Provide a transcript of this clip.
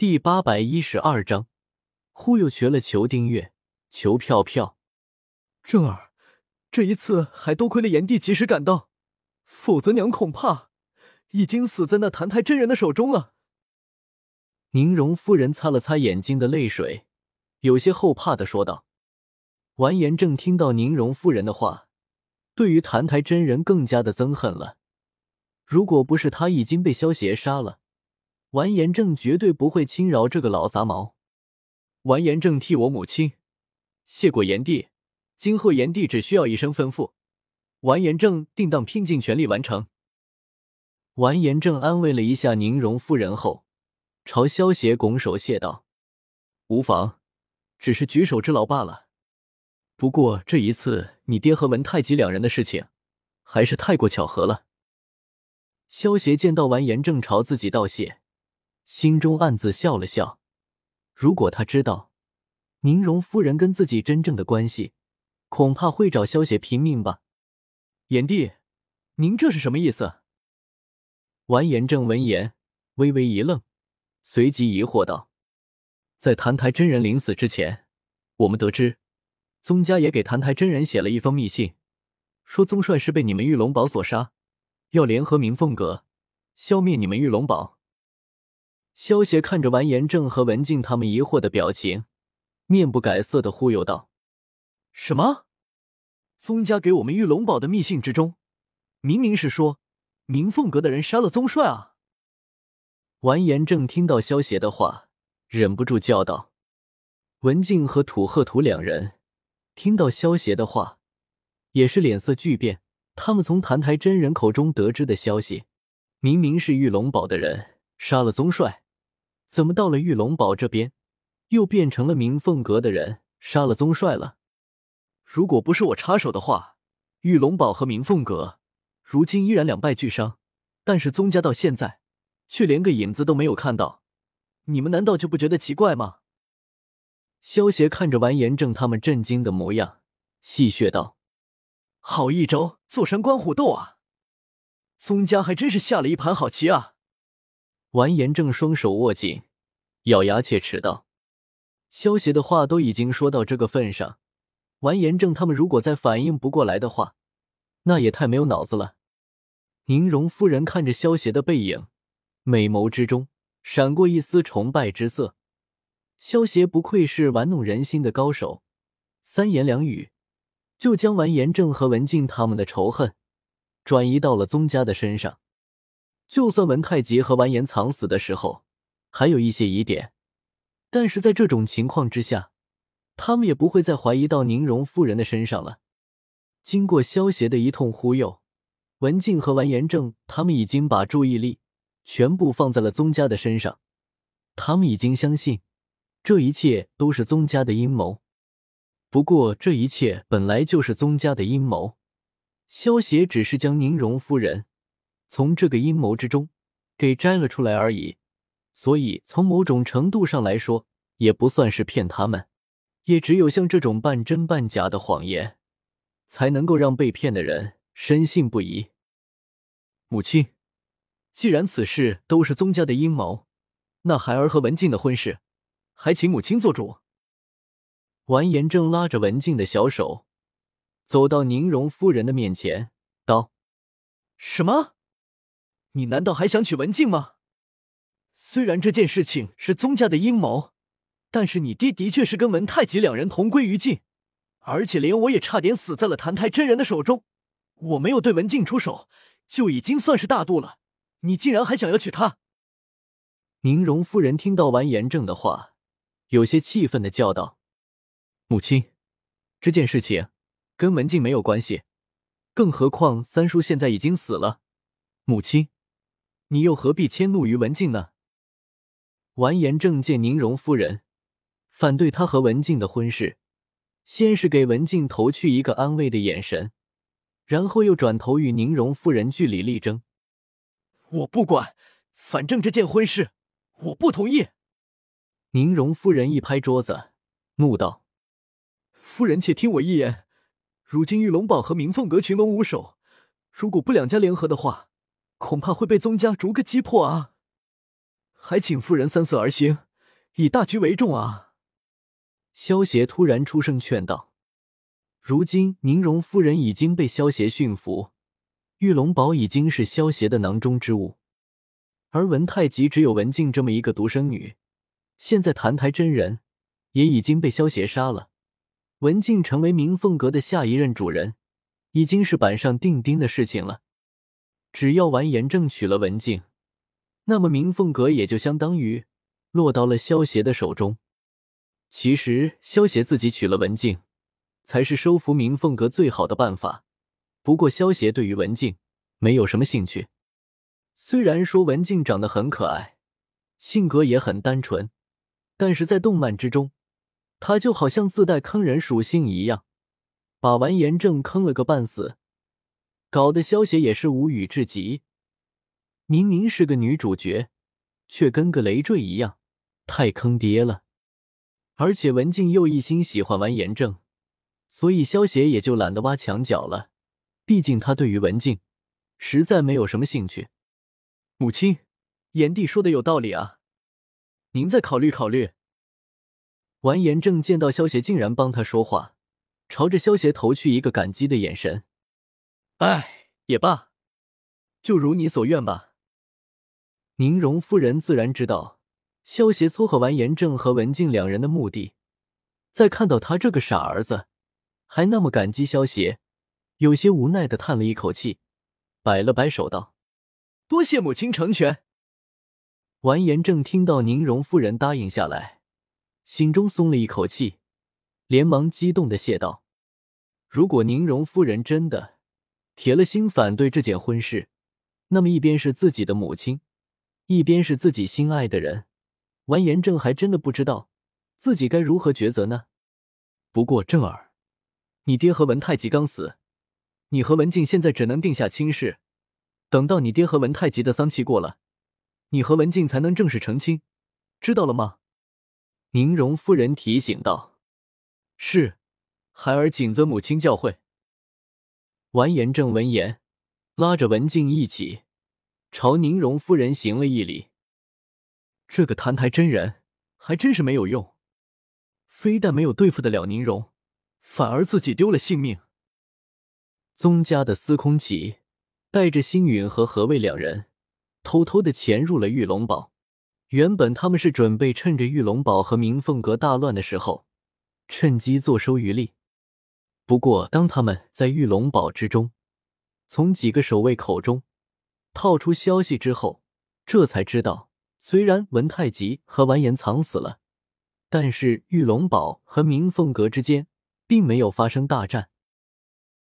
第八百一十二章，忽悠瘸了，求订阅，求票票。正儿，这一次还多亏了炎帝及时赶到，否则娘恐怕已经死在那澹台真人的手中了。宁荣夫人擦了擦眼睛的泪水，有些后怕的说道。完颜正听到宁荣夫人的话，对于澹台真人更加的憎恨了。如果不是他已经被萧邪杀了，完颜正绝对不会轻饶这个老杂毛。完颜正替我母亲谢过炎帝，今后炎帝只需要一声吩咐，完颜正定当拼尽全力完成。完颜正安慰了一下宁荣夫人后，朝萧邪拱手谢道：“无妨，只是举手之劳罢了。不过这一次你爹和文太极两人的事情，还是太过巧合了。”萧邪见到完颜正朝自己道谢。心中暗自笑了笑。如果他知道宁荣夫人跟自己真正的关系，恐怕会找萧邪拼命吧。炎帝，您这是什么意思？完颜正闻言微微一愣，随即疑惑道：“在澹台真人临死之前，我们得知宗家也给澹台真人写了一封密信，说宗帅是被你们玉龙堡所杀，要联合明凤阁消灭你们玉龙堡。”萧协看着完颜正和文静他们疑惑的表情，面不改色的忽悠道：“什么？宗家给我们玉龙堡的密信之中，明明是说明凤阁的人杀了宗帅啊！”完颜正听到萧协的话，忍不住叫道：“文静和土鹤图两人听到萧协的话，也是脸色巨变。他们从澹台真人口中得知的消息，明明是玉龙堡的人杀了宗帅。”怎么到了玉龙堡这边，又变成了明凤阁的人杀了宗帅了？如果不是我插手的话，玉龙堡和明凤阁如今依然两败俱伤。但是宗家到现在却连个影子都没有看到，你们难道就不觉得奇怪吗？萧协看着完颜正他们震惊的模样，戏谑道：“好一招坐山观虎斗啊！宗家还真是下了一盘好棋啊！”完颜正双手握紧，咬牙切齿道：“萧协的话都已经说到这个份上，完颜正他们如果再反应不过来的话，那也太没有脑子了。”宁荣夫人看着萧协的背影，美眸之中闪过一丝崇拜之色。萧协不愧是玩弄人心的高手，三言两语就将完颜正和文静他们的仇恨转移到了宗家的身上。就算文太极和完颜藏死的时候还有一些疑点，但是在这种情况之下，他们也不会再怀疑到宁荣夫人的身上了。经过萧协的一通忽悠，文静和完颜正他们已经把注意力全部放在了宗家的身上，他们已经相信这一切都是宗家的阴谋。不过这一切本来就是宗家的阴谋，萧协只是将宁荣夫人。从这个阴谋之中给摘了出来而已，所以从某种程度上来说，也不算是骗他们。也只有像这种半真半假的谎言，才能够让被骗的人深信不疑。母亲，既然此事都是宗家的阴谋，那孩儿和文静的婚事，还请母亲做主。完颜正拉着文静的小手，走到宁荣夫人的面前，道：“什么？”你难道还想娶文静吗？虽然这件事情是宗家的阴谋，但是你爹的确是跟文太极两人同归于尽，而且连我也差点死在了谭台真人的手中。我没有对文静出手，就已经算是大度了。你竟然还想要娶她？宁荣夫人听到完严正的话，有些气愤的叫道：“母亲，这件事情跟文静没有关系，更何况三叔现在已经死了，母亲。”你又何必迁怒于文静呢？完颜正见宁荣夫人反对他和文静的婚事，先是给文静投去一个安慰的眼神，然后又转头与宁荣夫人据理力争。我不管，反正这件婚事我不同意。宁荣夫人一拍桌子，怒道：“夫人且听我一言，如今玉龙堡和明凤阁群龙无首，如果不两家联合的话。”恐怕会被宗家逐个击破啊！还请夫人三思而行，以大局为重啊！萧协突然出声劝道：“如今宁荣夫人已经被萧协驯服，玉龙宝已经是萧协的囊中之物，而文太极只有文静这么一个独生女。现在澹台真人也已经被萧协杀了，文静成为明凤阁的下一任主人，已经是板上钉钉的事情了。只要完颜正娶了文静，那么明凤阁也就相当于……”落到了萧协的手中。其实，萧协自己娶了文静，才是收服明凤阁最好的办法。不过，萧协对于文静没有什么兴趣。虽然说文静长得很可爱，性格也很单纯，但是在动漫之中，她就好像自带坑人属性一样，把完颜正坑了个半死，搞得萧协也是无语至极。明明是个女主角，却跟个累赘一样。太坑爹了，而且文静又一心喜欢完颜正，所以萧协也就懒得挖墙脚了。毕竟他对于文静实在没有什么兴趣。母亲，炎帝说的有道理啊，您再考虑考虑。完颜正见到萧协竟然帮他说话，朝着萧协投去一个感激的眼神。哎，也罢，就如你所愿吧。宁荣夫人自然知道。萧协撮合完颜正和文静两人的目的，在看到他这个傻儿子还那么感激萧协，有些无奈的叹了一口气，摆了摆手道：“多谢母亲成全。”完颜正听到宁荣夫人答应下来，心中松了一口气，连忙激动的谢道：“如果宁荣夫人真的铁了心反对这件婚事，那么一边是自己的母亲，一边是自己心爱的人。”完颜正还真的不知道自己该如何抉择呢。不过正儿，你爹和文太极刚死，你和文静现在只能定下亲事，等到你爹和文太极的丧期过了，你和文静才能正式成亲，知道了吗？宁荣夫人提醒道：“是，孩儿谨遵母亲教诲。”完颜正闻言，拉着文静一起朝宁荣夫人行了一礼。这个澹台真人还真是没有用，非但没有对付得了宁荣，反而自己丢了性命。宗家的司空启带着星陨和何卫两人偷偷的潜入了玉龙堡。原本他们是准备趁着玉龙堡和明凤阁大乱的时候，趁机坐收渔利。不过，当他们在玉龙堡之中，从几个守卫口中套出消息之后，这才知道。虽然文太极和完颜藏死了，但是玉龙堡和明凤阁之间并没有发生大战，